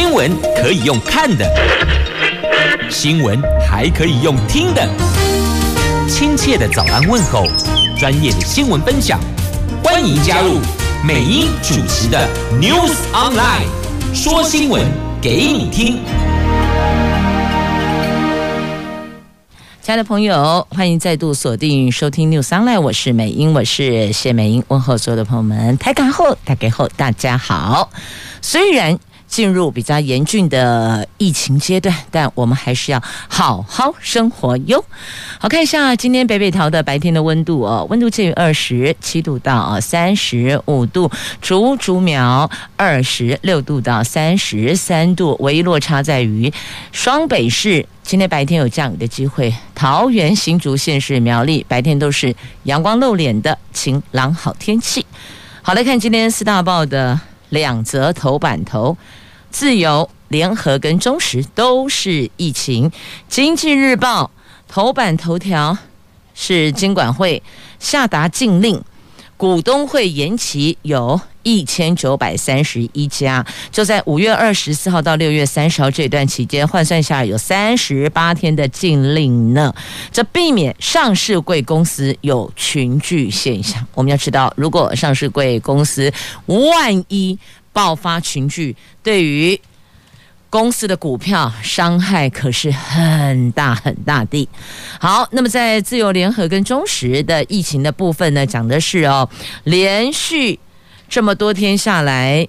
新闻可以用看的，新闻还可以用听的。亲切的早安问候，专业的新闻分享，欢迎加入美英主持的 News Online，说新闻给你听。亲爱的朋友，欢迎再度锁定收听 News Online，我是美英，我是谢美英，问候所有的朋友们，台港后，大家后，大家好。虽然进入比较严峻的疫情阶段，但我们还是要好好生活哟。好，看一下今天北北桃的白天的温度哦，温度介于二十七度到三十五度，竹竹苗二十六度到三十三度，唯一落差在于双北市今天白天有降雨的机会，桃园新竹县市苗栗白天都是阳光露脸的晴朗好天气。好，来看今天四大报的两则头版头。自由联合跟中时都是疫情，经济日报头版头条是金管会下达禁令，股东会延期有一千九百三十一家，就在五月二十四号到六月三十号这段期间换算下有三十八天的禁令呢，这避免上市贵公司有群聚现象。我们要知道，如果上市贵公司万一爆发群聚，对于公司的股票伤害可是很大很大的。好，那么在自由联合跟中时的疫情的部分呢，讲的是哦，连续这么多天下来，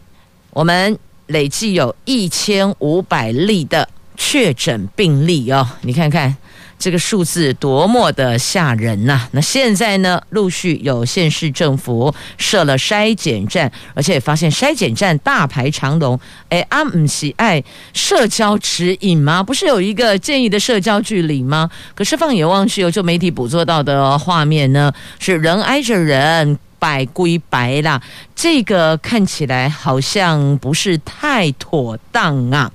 我们累计有一千五百例的确诊病例哦，你看看。这个数字多么的吓人呐、那现在呢，陆续有县市政府设了筛检站，而且发现筛检站大排长龙。哎，阿姆喜爱社交指引吗？不是有一个建议的社交距离吗？可是放眼望去，有就媒体捕捉到的画面呢，是人挨着人，百归百啦。这个看起来好像不是太妥当啊。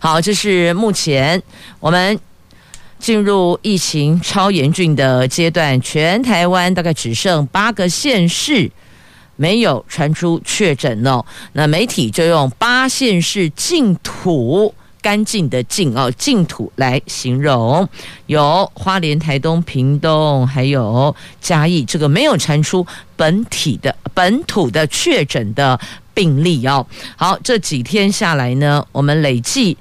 好，这是目前我们。进入疫情超严峻的阶段，全台湾大概只剩八个县市没有传出确诊哦。那媒体就用八县市净土干净的净哦净土来形容，有花莲、台东、屏东，还有嘉义，这个没有传出本体的本土的确诊的病例哦。好，这几天下来呢，我们累计。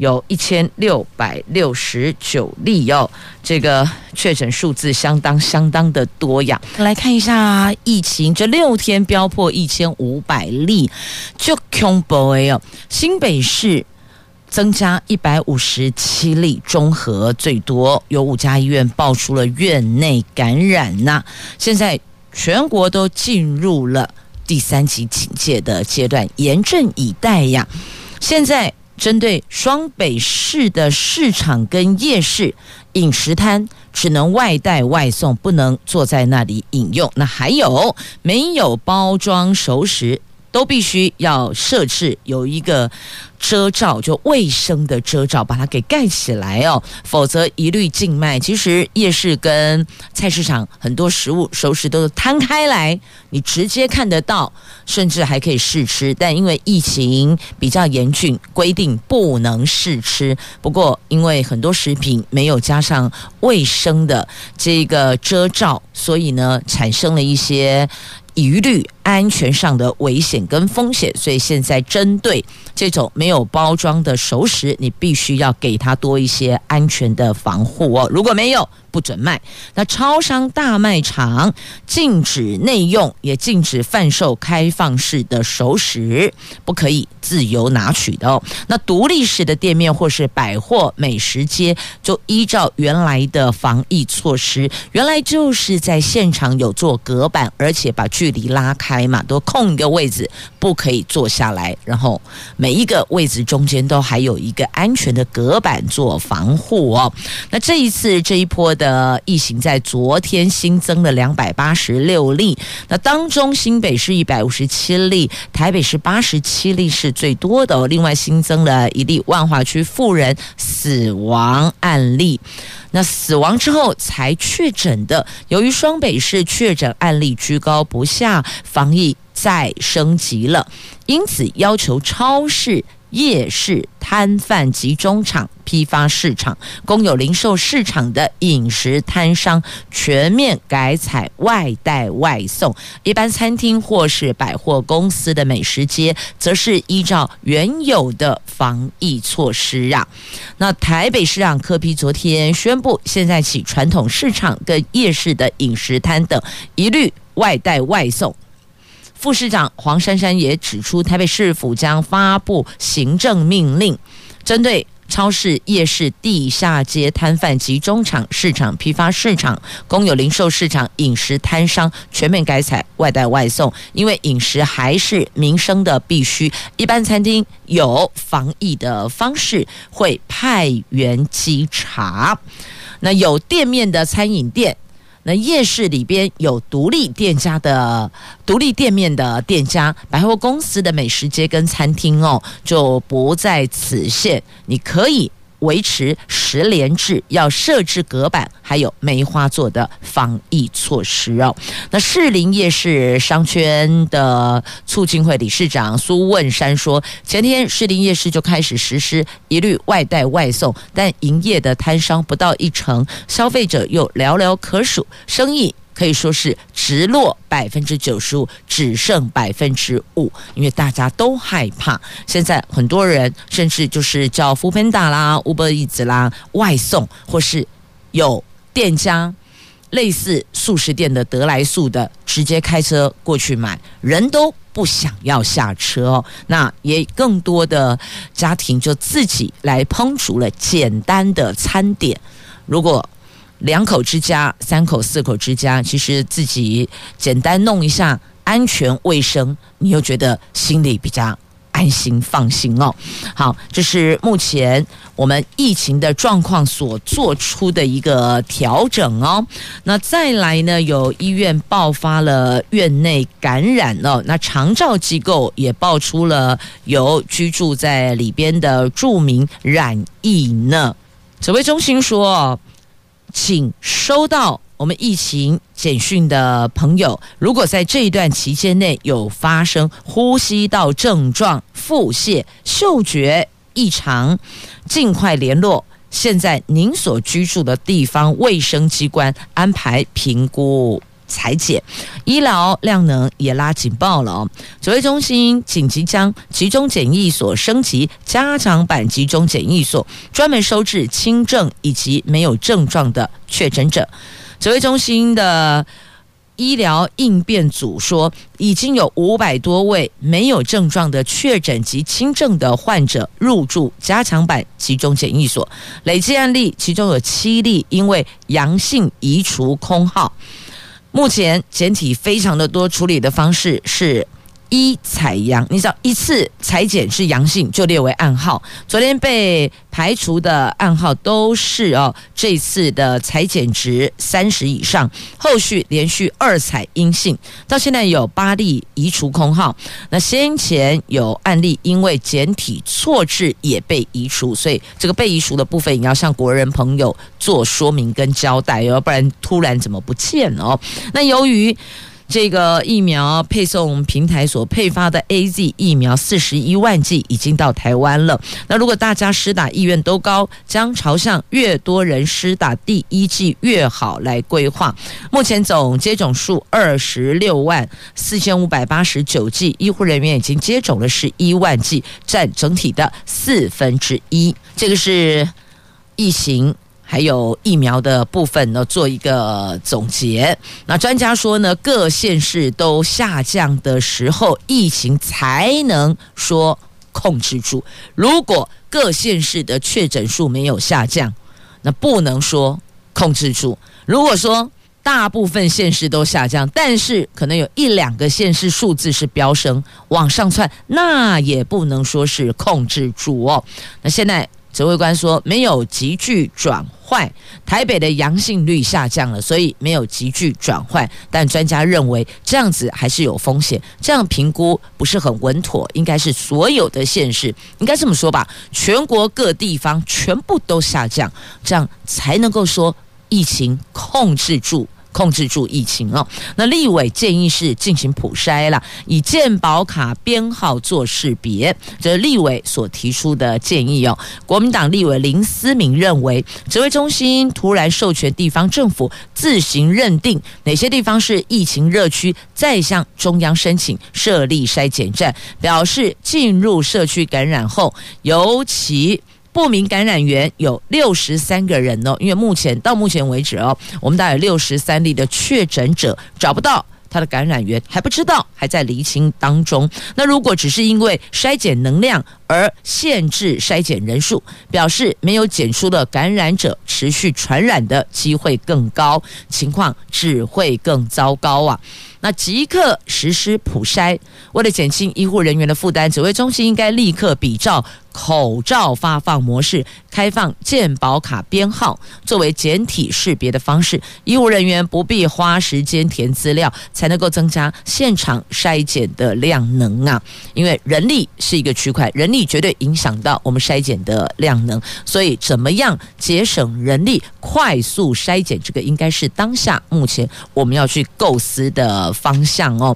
有一千六百六十九例哦，这个确诊数字相当相当的多呀。来看一下疫情，这六天飙破一千五百例，就恐怖哦。新北市增加一百五十七例，中和最多，有五家医院爆出了院内感染呐。现在全国都进入了第三级警戒的阶段，严阵以待呀。现在。针对双北市的市场跟夜市饮食摊，只能外带外送，不能坐在那里饮用。那还有没有包装熟食？都必须要设置有一个遮罩，就卫生的遮罩，把它给盖起来哦，否则一律禁卖。其实夜市跟菜市场很多食物熟食都是摊开来，你直接看得到，甚至还可以试吃。但因为疫情比较严峻，规定不能试吃。不过因为很多食品没有加上卫生的这个遮罩，所以呢，产生了一些。疑虑安全上的危险跟风险，所以现在针对这种没有包装的熟食，你必须要给它多一些安全的防护哦。如果没有，不准卖。那超商大卖场禁止内用，也禁止贩售开放式的熟食，不可以自由拿取的哦。那独立式的店面或是百货美食街，就依照原来的防疫措施，原来就是在现场有做隔板，而且把距离拉开嘛，都空一个位置，不可以坐下来。然后每一个位置中间都还有一个安全的隔板做防护哦。那这一次这一波的疫情在昨天新增了两百八十六例，那当中新北市一百五十七例，台北市八十七例是最多的哦。另外新增了一例万华区妇人死亡案例，那死亡之后才确诊的，由于双北市确诊案例居高不下，防疫再升级了，因此要求超市。夜市摊贩集中场、批发市场、公有零售市场的饮食摊商全面改采外带外送；一般餐厅或是百货公司的美食街，则是依照原有的防疫措施啊。那台北市长柯 P 昨天宣布，现在起传统市场跟夜市的饮食摊等一律外带外送。副市长黄珊珊也指出，台北市府将发布行政命令，针对超市、夜市、地下街摊贩集中场、市场批发市场、公有零售市场、饮食摊商全面改采外带外送，因为饮食还是民生的必须。一般餐厅有防疫的方式，会派员稽查。那有店面的餐饮店。那夜市里边有独立店家的独立店面的店家，百货公司的美食街跟餐厅哦，就不在此限。你可以。维持十连制，要设置隔板，还有梅花座的防疫措施哦。那士林夜市商圈的促进会理事长苏问山说，前天士林夜市就开始实施一律外带外送，但营业的摊商不到一成，消费者又寥寥可数，生意。可以说是直落百分之九十五，只剩百分之五，因为大家都害怕。现在很多人甚至就是叫扶贫打啦、Uber Eats 啦外送，或是有店家类似素食店的得来速的，直接开车过去买，人都不想要下车哦。那也更多的家庭就自己来烹煮了简单的餐点，如果。两口之家、三口、四口之家，其实自己简单弄一下，安全卫生，你又觉得心里比较安心放心哦。好，这是目前我们疫情的状况所做出的一个调整哦。那再来呢，有医院爆发了院内感染哦，那长照机构也爆出了有居住在里边的著名染疫呢。指挥中心说。请收到我们疫情简讯的朋友，如果在这一段期间内有发生呼吸道症状、腹泻、嗅觉异常，尽快联络现在您所居住的地方卫生机关安排评估。裁减，医疗量能也拉警报了哦。指挥中心紧急将集中检疫所升级加强版集中检疫所，专门收治轻症以及没有症状的确诊者。指挥中心的医疗应变组说，已经有五百多位没有症状的确诊及轻症的患者入住加强版集中检疫所，累计案例其中有七例因为阳性移除空号。目前简体非常的多，处理的方式是一采阳，你知道一次采检是阳性就列为暗号。昨天被排除的暗号都是哦，这次的采检值三十以上，后续连续二采阴性，到现在有八例移除空号。那先前有案例因为检体错置也被移除，所以这个被移除的部分也要向国人朋友做说明跟交代，要不然突然怎么不见了哦？那由于。这个疫苗配送平台所配发的 AZ 疫苗四十一万剂已经到台湾了。那如果大家施打意愿都高，将朝向越多人施打第一剂越好来规划。目前总接种数二十六万四千五百八十九剂，医护人员已经接种了十一万剂，占整体的四分之一。这个是疫情。还有疫苗的部分呢，做一个总结。那专家说呢，各县市都下降的时候，疫情才能说控制住。如果各县市的确诊数没有下降，那不能说控制住。如果说大部分县市都下降，但是可能有一两个县市数字是飙升往上窜，那也不能说是控制住哦。那现在。指挥官说没有急剧转换，台北的阳性率下降了，所以没有急剧转换。但专家认为这样子还是有风险，这样评估不是很稳妥。应该是所有的县市，应该这么说吧，全国各地方全部都下降，这样才能够说疫情控制住控制住疫情哦。那立委建议是进行普筛了，以健保卡编号做识别，这是立委所提出的建议哦。国民党立委林思明认为，指挥中心突然授权地方政府自行认定哪些地方是疫情热区，再向中央申请设立筛检站，表示进入社区感染后，尤其。不明感染源有六十三个人哦，因为目前到目前为止哦，我们大概有六十三例的确诊者找不到他的感染源，还不知道，还在厘清当中。那如果只是因为筛检能量而限制筛检人数，表示没有检出的感染者持续传染的机会更高，情况只会更糟糕啊。那即刻实施普筛，为了减轻医护人员的负担，指挥中心应该立刻比照口罩发放模式，开放健保卡编号作为简体识别的方式，医护人员不必花时间填资料，才能够增加现场筛检的量能啊！因为人力是一个区块，人力绝对影响到我们筛检的量能，所以怎么样节省人力、快速筛检，这个应该是当下目前我们要去构思的。方向哦，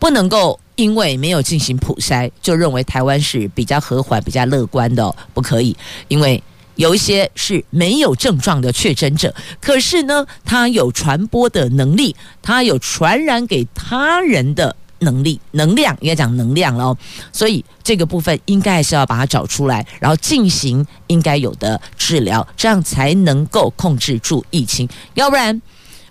不能够因为没有进行普筛，就认为台湾是比较和缓、比较乐观的哦，不可以。因为有一些是没有症状的确诊者，可是呢，他有传播的能力，他有传染给他人的能力、能量，应该讲能量了哦。所以这个部分应该还是要把它找出来，然后进行应该有的治疗，这样才能够控制住疫情，要不然。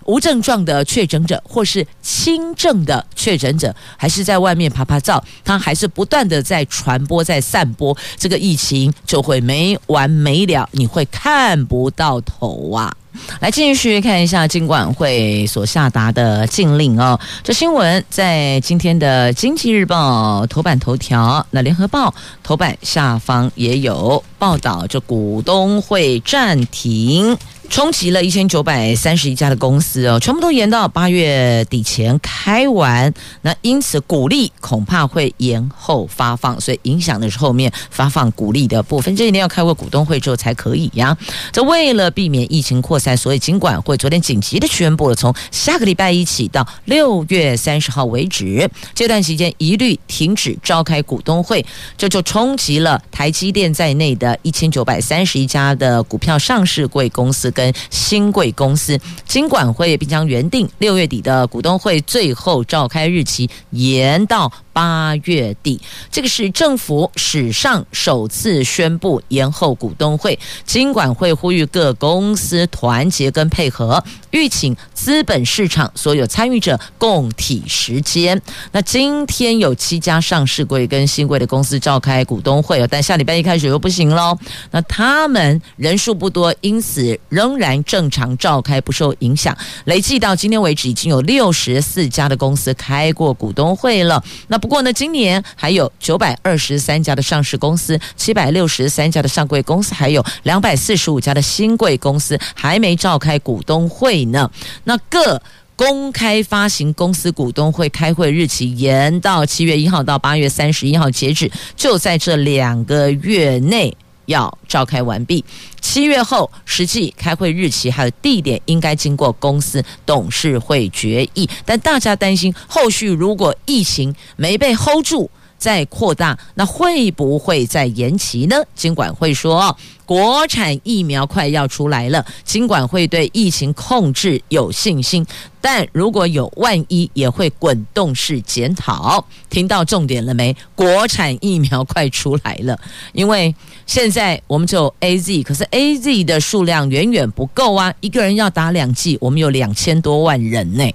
无症状的确诊者，或是轻症的确诊者，还是在外面拍拍照，他还是不断的在传播、在散播，这个疫情就会没完没了，你会看不到头啊！来继续看一下金管会所下达的禁令哦。这新闻在今天的《经济日报》头版头条，那《联合报》头版下方也有报道，这股东会暂停。冲击了一千九百三十一家的公司哦，全部都延到八月底前开完。那因此股利恐怕会延后发放，所以影响的是后面发放股利的部分。这一定要开过股东会之后才可以呀。这为了避免疫情扩散，所以金管会昨天紧急的宣布了，从下个礼拜一起到六月三十号为止，这段期间一律停止召开股东会。这就冲击了台积电在内的一千九百三十一家的股票上市贵公司。跟新贵公司，金管会并将原定六月底的股东会最后召开日期延到八月底，这个是政府史上首次宣布延后股东会。金管会呼吁各公司团结跟配合，吁请资本市场所有参与者共体时间。那今天有七家上市柜跟新柜的公司召开股东会，但下礼拜一开始又不行喽。那他们人数不多，因此仍然正常召开，不受影响。累计到今天为止，已经有六十四家的公司开过股东会了。那不过呢，今年还有九百二十三家的上市公司，七百六十三家的上柜公司，还有两百四十五家的新贵公司还没召开股东会呢。那各公开发行公司股东会开会日期延到七月一号到八月三十一号截止，就在这两个月内要召开完毕。七月后实际开会日期还有地点应该经过公司董事会决议，但大家担心后续如果疫情没被 hold 住再扩大，那会不会再延期呢？金管会说，国产疫苗快要出来了，金管会对疫情控制有信心，但如果有万一，也会滚动式检讨。听到重点了没？国产疫苗快出来了，因为。现在我们只有 AZ，可是 AZ 的数量远远不够啊！一个人要打两剂，我们有两千多万人呢。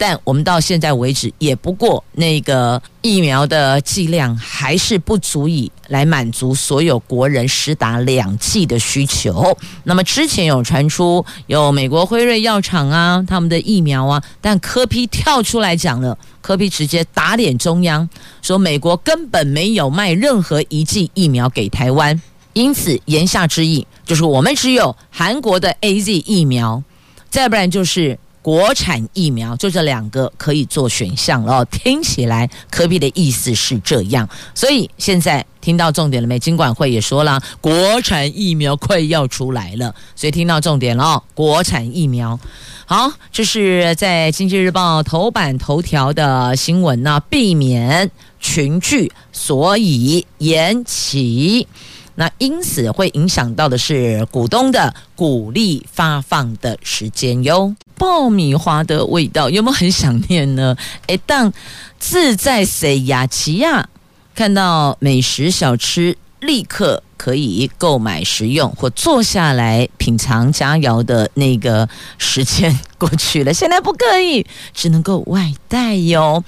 但我们到现在为止，也不过那个疫苗的剂量还是不足以来满足所有国人施打两剂的需求。那么之前有传出有美国辉瑞药厂啊，他们的疫苗啊，但柯 P 跳出来讲了，柯 P 直接打脸中央，说美国根本没有卖任何一剂疫苗给台湾。因此，言下之意就是我们只有韩国的 AZ 疫苗，再不然就是国产疫苗，就这两个可以做选项了。听起来科比的意思是这样，所以现在听到重点了没？金管会也说了，国产疫苗快要出来了，所以听到重点了。国产疫苗，好，这是在《经济日报》头版头条的新闻呢，避免群聚，所以延期。那因此会影响到的是股东的股利发放的时间哟。爆米花的味道有没有很想念呢？哎，当自在谁呀？奇亚看到美食小吃，立刻。可以购买食用或坐下来品尝佳肴的那个时间过去了，现在不可以，只能够外带哟。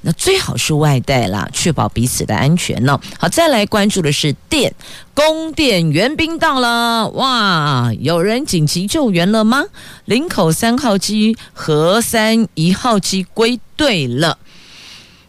那最好是外带啦，确保彼此的安全呢。好，再来关注的是电，供电援兵到了，哇，有人紧急救援了吗？林口三号机、和三一号机归队了。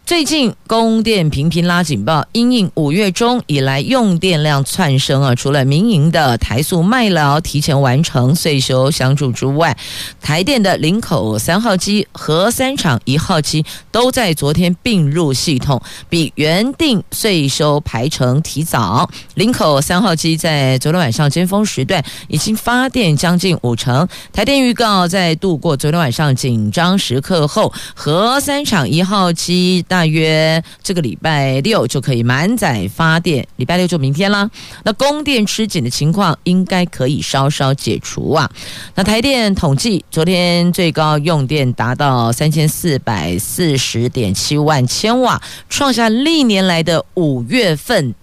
最近供电频频拉警报，因应五月中以来用电量窜升啊，除了民营的台塑麦寮提前完成岁修相助之外，台电的林口三号机、和三厂一号机都在昨天并入系统，比原定岁修排程提早。林口三号机在昨天晚上尖峰时段已经发电将近五成，台电预告在度过昨天晚上紧张时刻后，和三厂一号机。大约这个礼拜六就可以满载发电，礼拜六就明天啦。那供电吃紧的情况应该可以稍稍解除啊。那台电统计，昨天最高用电达到三千四百四十点七万千瓦，创下历年来的五月份。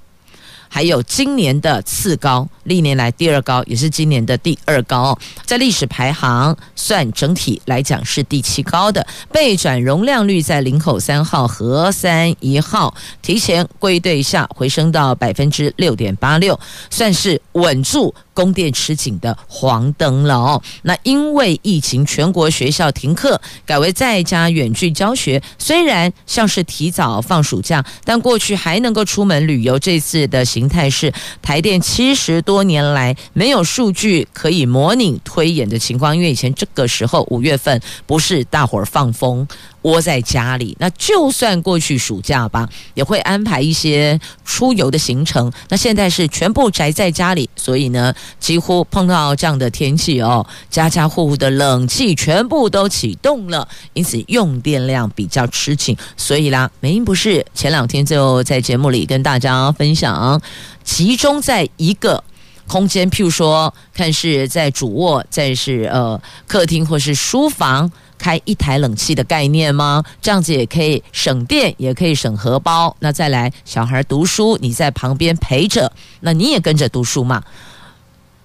还有今年的次高，历年来第二高，也是今年的第二高，在历史排行算整体来讲是第七高的。备转容量率在林口三号、和三一号提前归队下回升到百分之六点八六，算是稳住。供电吃紧的黄灯了哦。那因为疫情，全国学校停课，改为在家远距教学。虽然像是提早放暑假，但过去还能够出门旅游。这次的形态是台电七十多年来没有数据可以模拟推演的情况。因为以前这个时候五月份不是大伙儿放风。窝在家里，那就算过去暑假吧，也会安排一些出游的行程。那现在是全部宅在家里，所以呢，几乎碰到这样的天气哦，家家户户的冷气全部都启动了，因此用电量比较吃紧。所以啦，美英不是前两天就在节目里跟大家分享，集中在一个空间，譬如说，看是在主卧，在是呃客厅或是书房。开一台冷气的概念吗？这样子也可以省电，也可以省荷包。那再来，小孩读书，你在旁边陪着，那你也跟着读书嘛？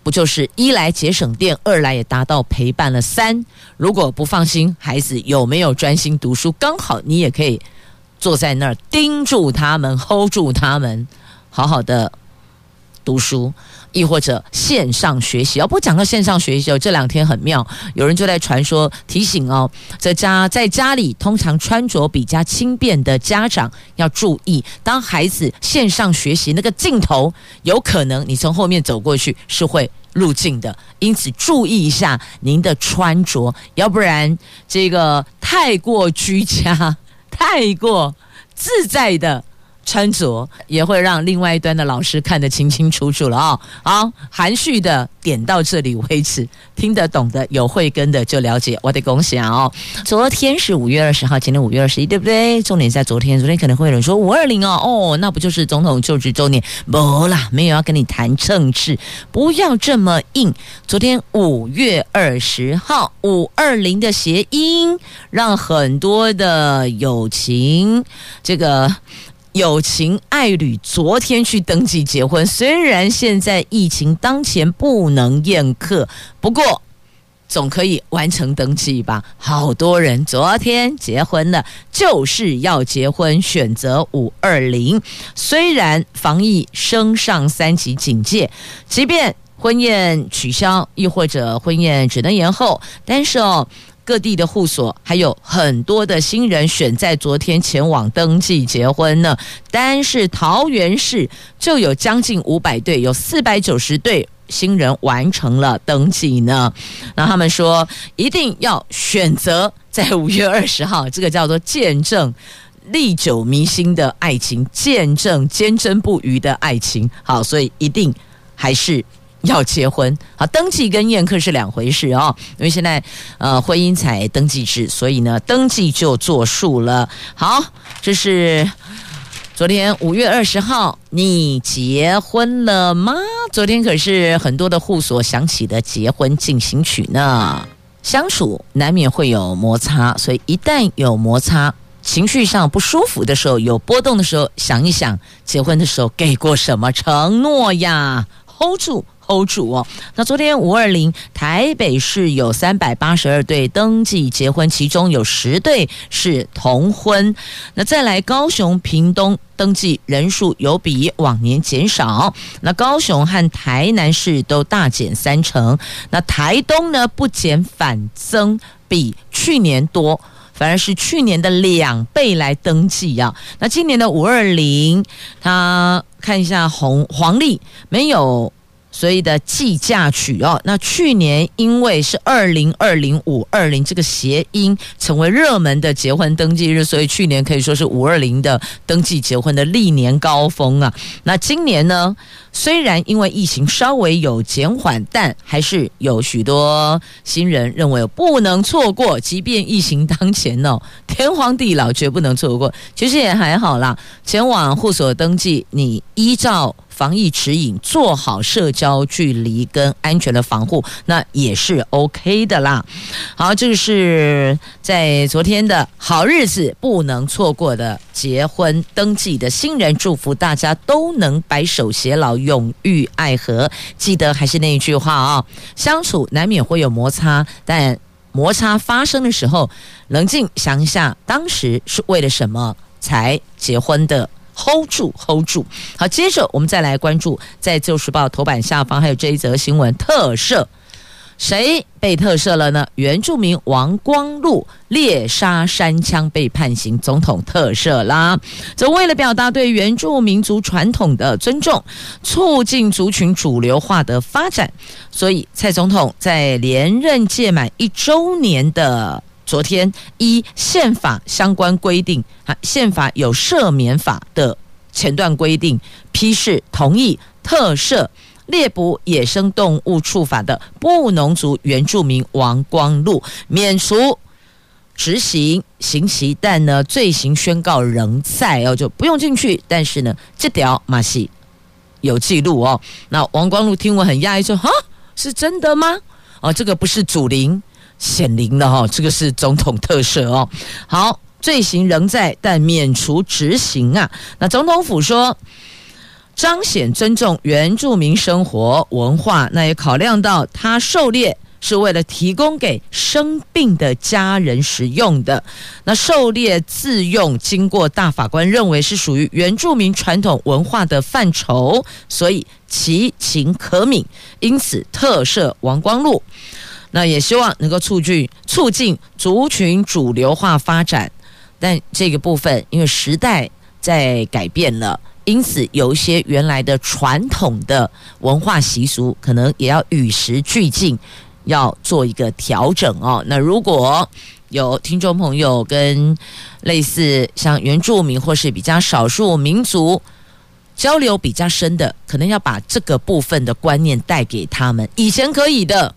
不就是一来节省电，二来也达到陪伴了。三，如果不放心孩子有没有专心读书，刚好你也可以坐在那儿盯住他们，hold 住他们，好好的读书。亦或者线上学习哦，不讲到线上学习哦，这两天很妙，有人就在传说提醒哦，在家在家里通常穿着比较轻便的家长要注意，当孩子线上学习那个镜头有可能你从后面走过去是会入镜的，因此注意一下您的穿着，要不然这个太过居家、太过自在的。穿着也会让另外一端的老师看得清清楚楚了啊！好，含蓄的点到这里为止，听得懂的有慧根的就了解。我得恭喜啊！哦，昨天是五月二十号，今天五月二十一，对不对？重点在昨天，昨天可能会有人说五二零哦，哦，那不就是总统就职周年？不啦，没有要跟你谈政治，不要这么硬。昨天五月二十号，五二零的谐音，让很多的友情这个。友情爱侣昨天去登记结婚，虽然现在疫情当前不能宴客，不过总可以完成登记吧？好多人昨天结婚了，就是要结婚，选择五二零。虽然防疫升上三级警戒，即便婚宴取消，亦或者婚宴只能延后，但是哦。各地的户所还有很多的新人选在昨天前往登记结婚呢。单是桃园市就有将近五百对，有四百九十对新人完成了登记呢？那他们说一定要选择在五月二十号，这个叫做见证历久弥新的爱情，见证坚贞不渝的爱情。好，所以一定还是。要结婚，好，登记跟宴客是两回事哦。因为现在呃婚姻采登记制，所以呢登记就作数了。好，这是昨天五月二十号，你结婚了吗？昨天可是很多的户所响起的结婚进行曲呢。相处难免会有摩擦，所以一旦有摩擦，情绪上不舒服的时候，有波动的时候，想一想结婚的时候给过什么承诺呀？Hold 住。欧主哦！那昨天五二零台北市有三百八十二对登记结婚，其中有十对是同婚。那再来高雄、屏东登记人数有比往年减少。那高雄和台南市都大减三成。那台东呢不减反增，比去年多，反而是去年的两倍来登记啊。那今年的五二零，他看一下红黄历没有。所以的计价取哦，那去年因为是二零二零五二零这个谐音成为热门的结婚登记日，所以去年可以说是五二零的登记结婚的历年高峰啊。那今年呢，虽然因为疫情稍微有减缓，但还是有许多新人认为不能错过，即便疫情当前哦，天荒地老绝不能错过。其实也还好啦，前往户所登记，你依照。防疫指引，做好社交距离跟安全的防护，那也是 OK 的啦。好，这是在昨天的好日子不能错过的结婚登记的新人，祝福大家都能白首偕老，永浴爱河。记得还是那一句话啊、相处难免会有摩擦，但摩擦发生的时候，冷静想一下，当时是为了什么才结婚的。Hold 住，hold 住。好，接着我们再来关注，在《旧时报》头版下方还有这一则新闻：特赦，谁被特赦了呢？原住民王光禄猎杀山羌被判刑，总统特赦啦。则为了表达对原住民族传统的尊重，促进族群主流化的发展，所以蔡总统在连任届满一周年的。昨天依宪法相关规定，啊，宪法有赦免法的前段规定，批示同意特赦猎捕野生动物处罚的布农族原住民王光禄免除执行刑期，但呢罪行宣告仍在哦，就不用进去。但是呢，这条马戏有记录哦。那王光禄听我很讶异，说：“哈，是真的吗？哦，这个不是祖灵。”显灵了哈，这个是总统特赦哦。好，罪行仍在，但免除执行啊。那总统府说，彰显尊重原住民生活文化，那也考量到他狩猎是为了提供给生病的家人食用的。那狩猎自用，经过大法官认为是属于原住民传统文化的范畴，所以其情可悯，因此特赦王光禄。那也希望能够促进促进族群主流化发展，但这个部分因为时代在改变了，因此有一些原来的传统的文化习俗，可能也要与时俱进，要做一个调整哦。那如果有听众朋友跟类似像原住民或是比较少数民族交流比较深的，可能要把这个部分的观念带给他们，以前可以的。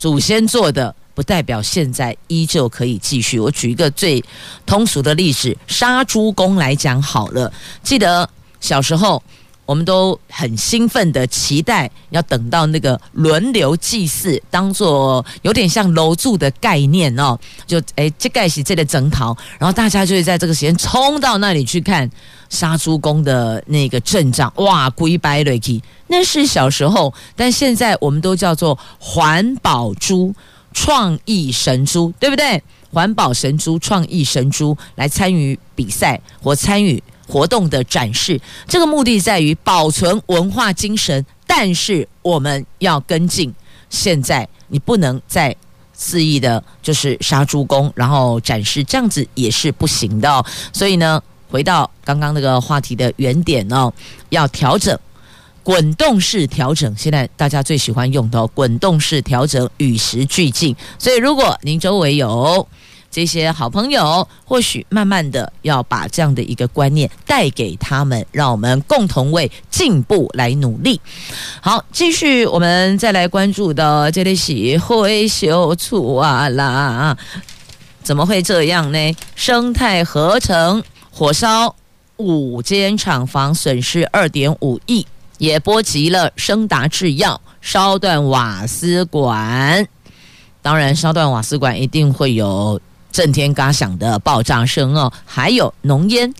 祖先做的不代表现在依旧可以继续。我举一个最通俗的例子，杀猪公来讲好了。记得小时候，我们都很兴奋的期待，要等到那个轮流祭祀，当做有点像楼柱的概念哦。就诶，这盖是这个整讨，然后大家就会在这个时间冲到那里去看杀猪公的那个阵仗。哇，龟白瑞奇。那是小时候，但现在我们都叫做环保猪、创意神猪，对不对？环保神猪、创意神猪来参与比赛或参与活动的展示，这个目的在于保存文化精神。但是我们要跟进，现在你不能再肆意的，就是杀猪工，然后展示，这样子也是不行的。所以呢，回到刚刚那个话题的原点哦，要调整。滚动式调整，现在大家最喜欢用的滚动式调整，与时俱进。所以，如果您周围有这些好朋友，或许慢慢的要把这样的一个观念带给他们，让我们共同为进步来努力。好，继续我们再来关注的这里是灰秀处啊啦，怎么会这样呢？生态合成火烧五间厂房，损失二点五亿，也波及了升达制药烧断瓦斯管。当然，烧断瓦斯管一定会有。震天嘎响的爆炸声哦，还有浓烟。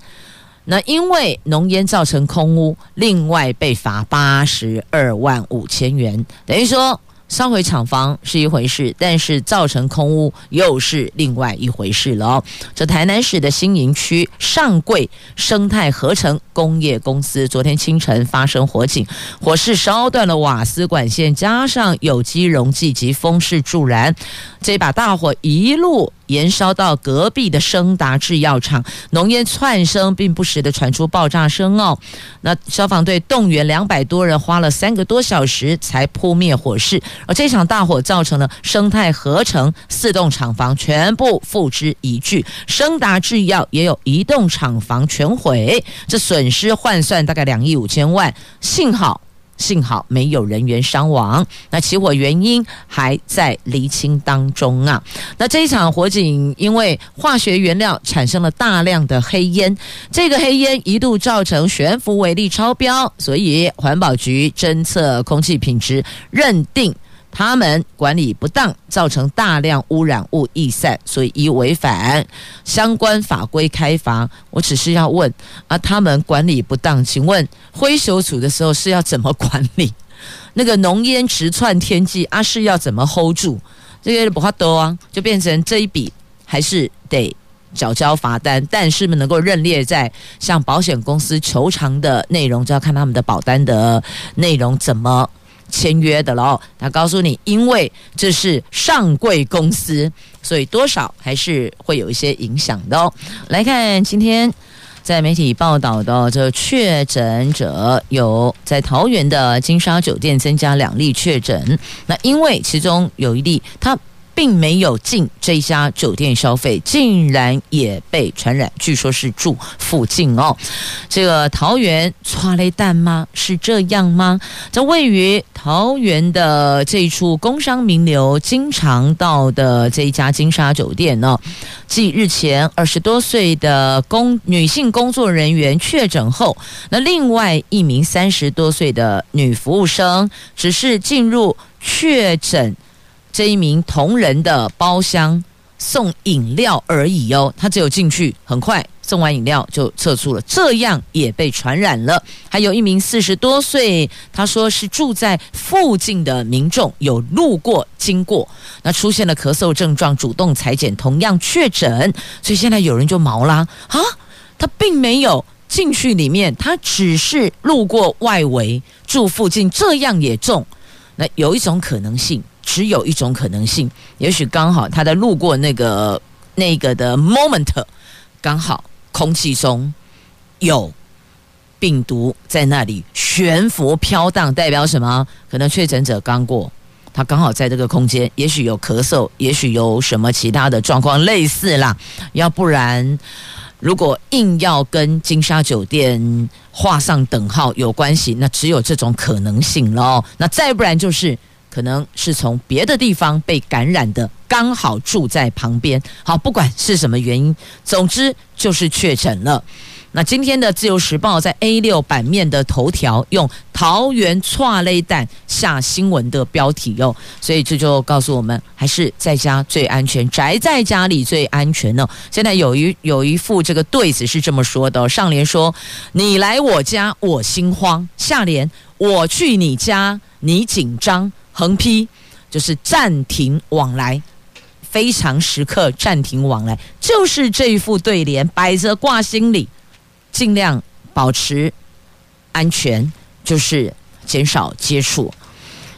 那因为浓烟造成空屋，另外被罚八十二万五千元，等于说。烧毁厂房是一回事，但是造成空屋又是另外一回事了哦。这台南市的新营区上柜生态合成工业公司昨天清晨发生火警，火势烧断了瓦斯管线，加上有机溶剂及风势助燃，这把大火一路延烧到隔壁的升达制药厂，浓烟窜升，并不时的传出爆炸声哦。那消防队动员两百多人，花了三个多小时才扑灭火势。而这场大火造成了生态合成四栋厂房全部付之一炬，升达制药也有一栋厂房全毁，这损失换算大概两亿五千万。幸好幸好没有人员伤亡。那起火原因还在厘清当中啊。那这一场火警因为化学原料产生了大量的黑烟，这个黑烟一度造成悬浮微粒超标，所以环保局侦测空气品质认定。他们管理不当，造成大量污染物逸散，所以依违反相关法规开罚。我只是要问啊，他们管理不当，请问灰修组的时候是要怎么管理？那个浓烟直窜天际啊，是要怎么 hold 住？这个不怕多啊，就变成这一笔还是得缴交罚单，但是能够认列在向保险公司求偿的内容，就要看他们的保单的内容怎么。签约的喽，他告诉你，因为这是上柜公司，所以多少还是会有一些影响的哦。来看今天在媒体报道的这确诊者，有在桃园的金沙酒店增加两例确诊，那因为其中有一例他。并没有进这家酒店消费，竟然也被传染。据说是住附近哦。这个桃园剉咧等吗？是这样吗？在位于桃园的这一处工商名流经常到的这一家金沙酒店呢，继日前二十多岁的工女性工作人员确诊后，那另外一名三十多岁的女服务生只是进入确诊。这一名同仁的包厢送饮料而已哦，他只有进去，很快送完饮料就撤出了，这样也被传染了。还有一名四十多岁，他说是住在附近的民众有路过经过，那出现了咳嗽症状，主动采检，同样确诊。所以现在有人就毛啦啊，他并没有进去里面，他只是路过外围住附近，这样也中。那有一种可能性。只有一种可能性，也许刚好他在路过那个那个的 moment，刚好空气中有病毒在那里悬浮飘荡，代表什么？可能确诊者刚过，他刚好在这个空间，也许有咳嗽，也许有什么其他的状况类似啦。要不然，如果硬要跟金沙酒店画上等号有关系，那只有这种可能性喽。那再不然就是。可能是从别的地方被感染的，刚好住在旁边。好，不管是什么原因，总之就是确诊了。那今天的《自由时报》在 A 六版面的头条用“桃园剉咧等”下新闻的标题哟，所以这就告诉我们，还是在家最安全，宅在家里最安全呢。现在有一有一副这个对子是这么说的：上联说“你来我家，我心慌”；下联“我去你家，你紧张”。横批就是暂停往来，非常时刻暂停往来，就是这一副对联摆着挂心里，尽量保持安全，就是减少接触。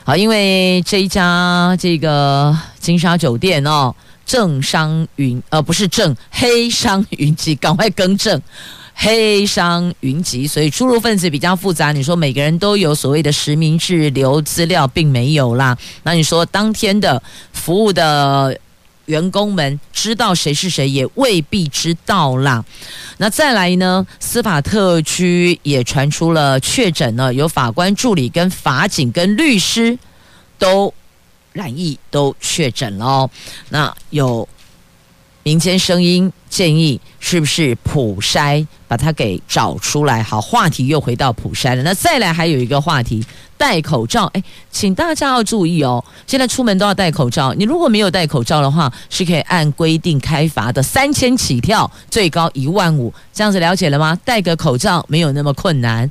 好，因为这一家这个金沙酒店哦，政商云呃不是政黑商云集，赶快更正。黑商云集，所以出入分子比较复杂。你说每个人都有所谓的实名制留资料，并没有啦。那你说当天的服务的员工们知道谁是谁，也未必知道啦。那再来呢？司法特区也传出了确诊了，有法官助理、跟法警、跟律师都染疫，都确诊了哦。那有。民间声音建议，是不是普筛把它给找出来？好，话题又回到普筛了。那再来还有一个话题，戴口罩。诶，请大家要注意哦，现在出门都要戴口罩。你如果没有戴口罩的话，是可以按规定开罚的，三千起跳，最高一万五。这样子了解了吗？戴个口罩没有那么困难，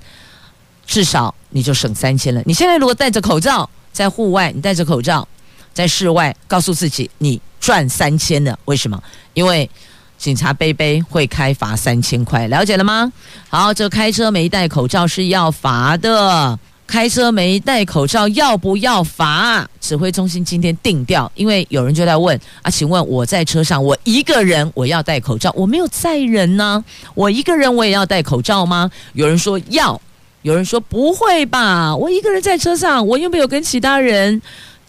至少你就省三千了。你现在如果戴着口罩在户外，你戴着口罩在室外，告诉自己你。赚三千的，为什么？因为警察杯杯会开罚三千块，了解了吗？好，这开车没戴口罩是要罚的，开车没戴口罩要不要罚？指挥中心今天定调，因为有人就在问啊，请问我在车上，我一个人我要戴口罩，我没有载人呢，我一个人我也要戴口罩吗？有人说要，有人说不会吧，我一个人在车上，我又没有跟其他人。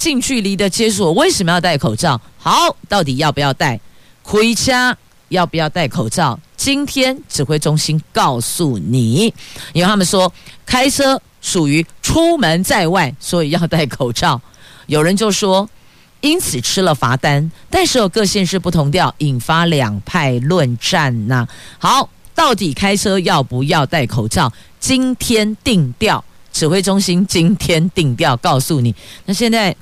近距离的接触，我为什么要戴口罩？好，到底要不要戴？回家要不要戴口罩？今天指挥中心告诉你，因为他们说开车属于出门在外，所以要戴口罩。有人就说，因此吃了罚单，但是有各县市不同调，引发两派论战呐、好，到底开车要不要戴口罩？今天定调，指挥中心今天定调，告诉你。那现在。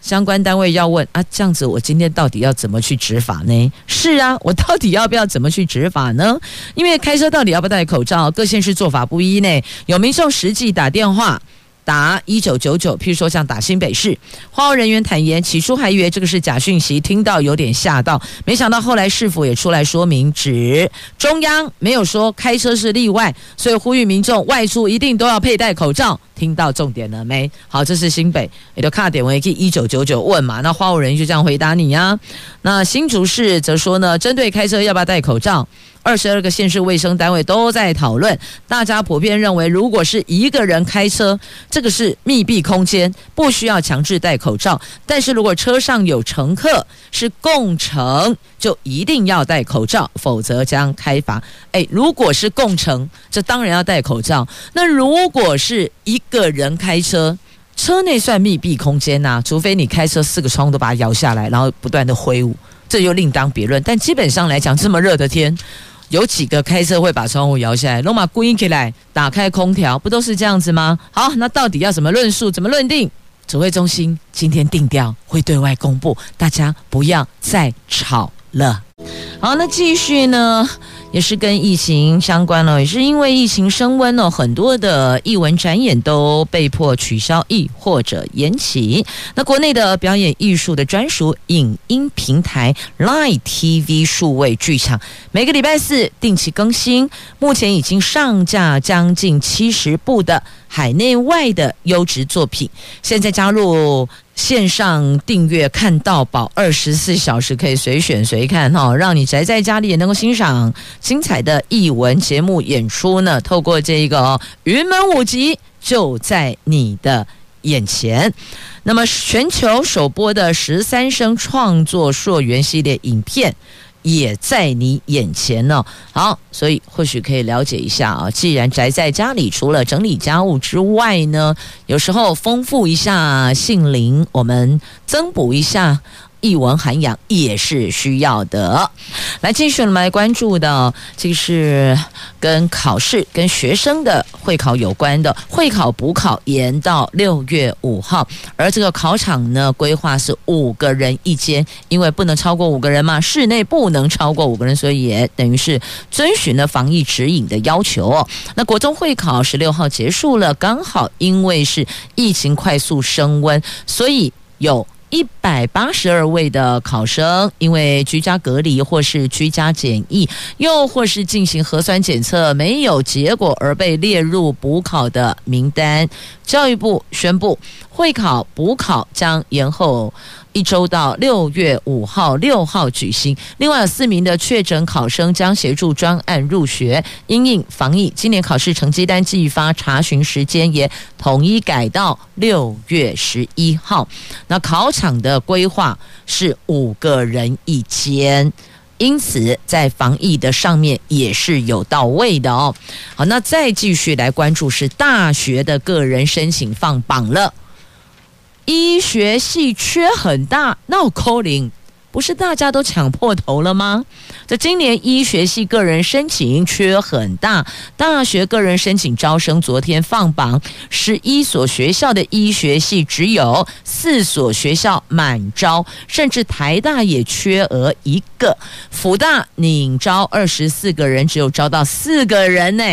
相关单位要问啊，这样子我今天到底要怎么去执法呢？是啊，我到底要不要怎么去执法呢？因为开车到底要不要戴口罩，各县市做法不一呢。有民众实际打电话。打一九九九，譬如说像打新北市，花务人员坦言，起初还以为这个是假讯息，听到有点吓到，没想到后来市府也出来说明，指中央没有说开车是例外，所以呼吁民众外出一定都要佩戴口罩。听到重点了没？好，这是新北，也就卡点为可以一九九九问嘛，那花务人员就这样回答你呀、那新竹市则说呢，针对开车要不要戴口罩。二十二个县市卫生单位都在讨论，大家普遍认为，如果是一个人开车，这个是密闭空间，不需要强制戴口罩。但是如果车上有乘客是共乘，就一定要戴口罩，否则将开罚。诶，如果是共乘，这当然要戴口罩。那如果是一个人开车，车内算密闭空间呐、除非你开车四个窗都把它摇下来，然后不断的挥舞。这又另当别论，但基本上来讲，这么热的天，有几个开车会把窗户摇下来？罗马关起来，打开空调，不都是这样子吗？好，那到底要怎么论述？怎么论定？指挥中心今天定调，会对外公布，大家不要再吵了。好，那继续呢？也是跟疫情相关了，也是因为疫情升温了，很多的艺文展演都被迫取消，亦或者延期。那国内的表演艺术的专属影音平台 Line TV 数位剧场，每个礼拜四定期更新，目前已经上架将近七十部的海内外的优质作品。现在加入。线上订阅看到宝，二十四小时可以随选随看哈，让你宅在家里也能够欣赏精彩的艺文节目演出呢。透过这一个哦云门舞集，就在你的眼前。那么全球首播的十三声创作溯源系列影片。也在你眼前呢。好，所以或许可以了解一下啊。既然宅在家里，除了整理家务之外呢，有时候丰富一下心灵，我们增补一下。艺文涵养也是需要的。来，继续我们来关注的，这是跟考试、跟学生的会考有关的。会考补考延到六月五号，而这个考场呢，规划是五个人一间，因为不能超过五个人嘛，室内不能超过五个人，所以也等于是遵循了防疫指引的要求。那国中会考十六号结束了，刚好因为是疫情快速升温，所以有。一百八十二位的考生，因为居家隔离或是居家检疫，又或是进行核酸检测没有结果而被列入补考的名单，教育部宣布，会考补考将延后一周到六月五号、六号举行。另外有四名的确诊考生将协助专案入学，因应防疫。今年考试成绩单寄发查询时间也统一改到六月十一号。那考场的规划是五个人一间。因此，在防疫的上面也是有到位的哦。好，那再继续来关注是大学的个人申请放榜了，医学系缺很大，闹扣零。不是大家都抢破头了吗？这今年医学系个人申请缺很大，大学个人申请招生昨天放榜，十一所学校的医学系只有四所学校满招，甚至台大也缺额一个，辅大拧招二十四个人，只有招到四个人呢。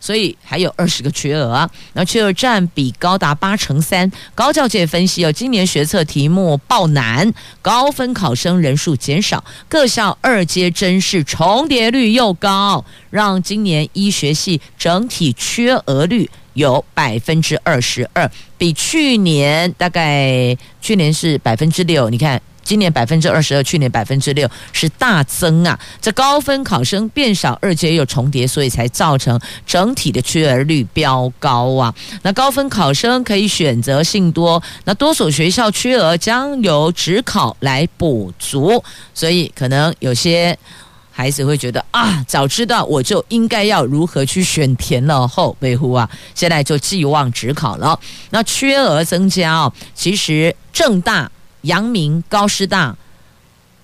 所以还有二十个缺额，那缺额占比高达八成三。高教界分析，有今年学测题目爆难，高分考生人数减少，各校二阶甄试重叠率又高，让今年医学系整体缺额率有百分之二十二，比去年大概去年是百分之六，你看。今年百分之二十二，去年百分之六是大增啊！这高分考生变少，二阶又重叠，所以才造成整体的缺额率飙高啊！那高分考生可以选择性多，那多所学校缺额将由指考来补足，所以可能有些孩子会觉得啊，早知道我就应该要如何去选填了后背户啊！现在就寄望指考了。那缺额增加哦，其实正大。阳明高师大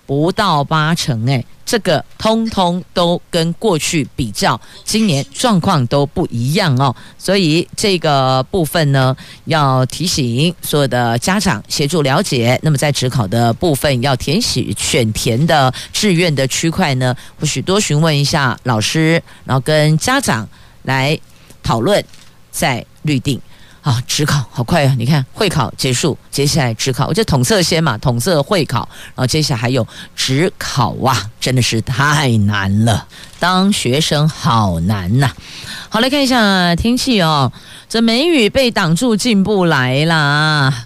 不到八成，哎，这个通通都跟过去比较，今年状况都不一样哦。所以这个部分呢，要提醒所有的家长协助了解。那么在职考的部分，要填写选填的志愿的区块呢，或许多询问一下老师，然后跟家长来讨论，再预定。啊，职考好快啊！你看会考结束，接下来职考，我就统测先嘛，统测会考，然后接下来还有职考哇，真的是太难了，当学生好难呐、好，来看一下天气哦，这梅雨被挡住进不来啦，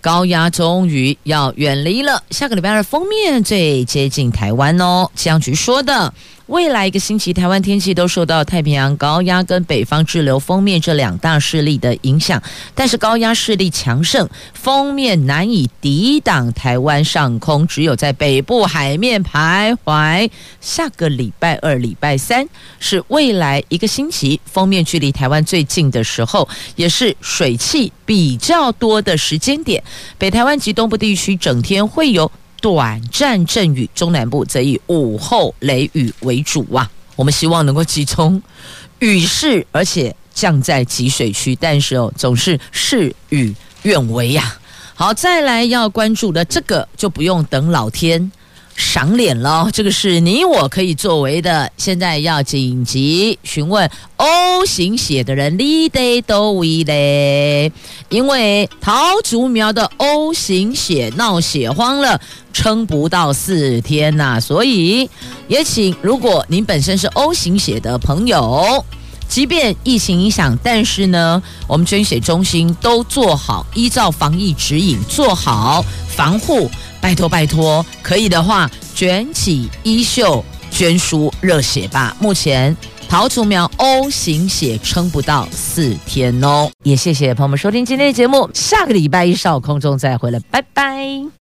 高压终于要远离了，下个礼拜二封面最接近台湾哦，气象局说的。未来一个星期，台湾天气都受到太平洋高压跟北方滞留锋面这两大势力的影响，但是高压势力强盛，锋面难以抵挡台湾上空，只有在北部海面徘徊。下个礼拜二、礼拜三是未来一个星期锋面距离台湾最近的时候，也是水汽比较多的时间点。北台湾及东部地区整天会有。短暂阵雨，中南部则以午后雷雨为主啊。我们希望能够集中雨势，而且降在集水区，但是哦，总是事与愿违呀。好，再来要关注的这个，就不用等老天。赏脸喽，这个是你我可以作为的。现在要紧急询问 O 型血的人，你得都为嘞，因为桃竹苗的 O 型血闹血荒了，撑不到四天呐、所以也请，如果您本身是 O 型血的朋友，即便疫情影响，但是呢，我们捐血中心都做好，依照防疫指引做好防护。拜托拜托，可以的话，卷起衣袖捐输热血吧。目前桃竹苗 O 型血撑不到四天哦。也谢谢朋友们收听今天的节目，下个礼拜一上午空中再会了，拜拜。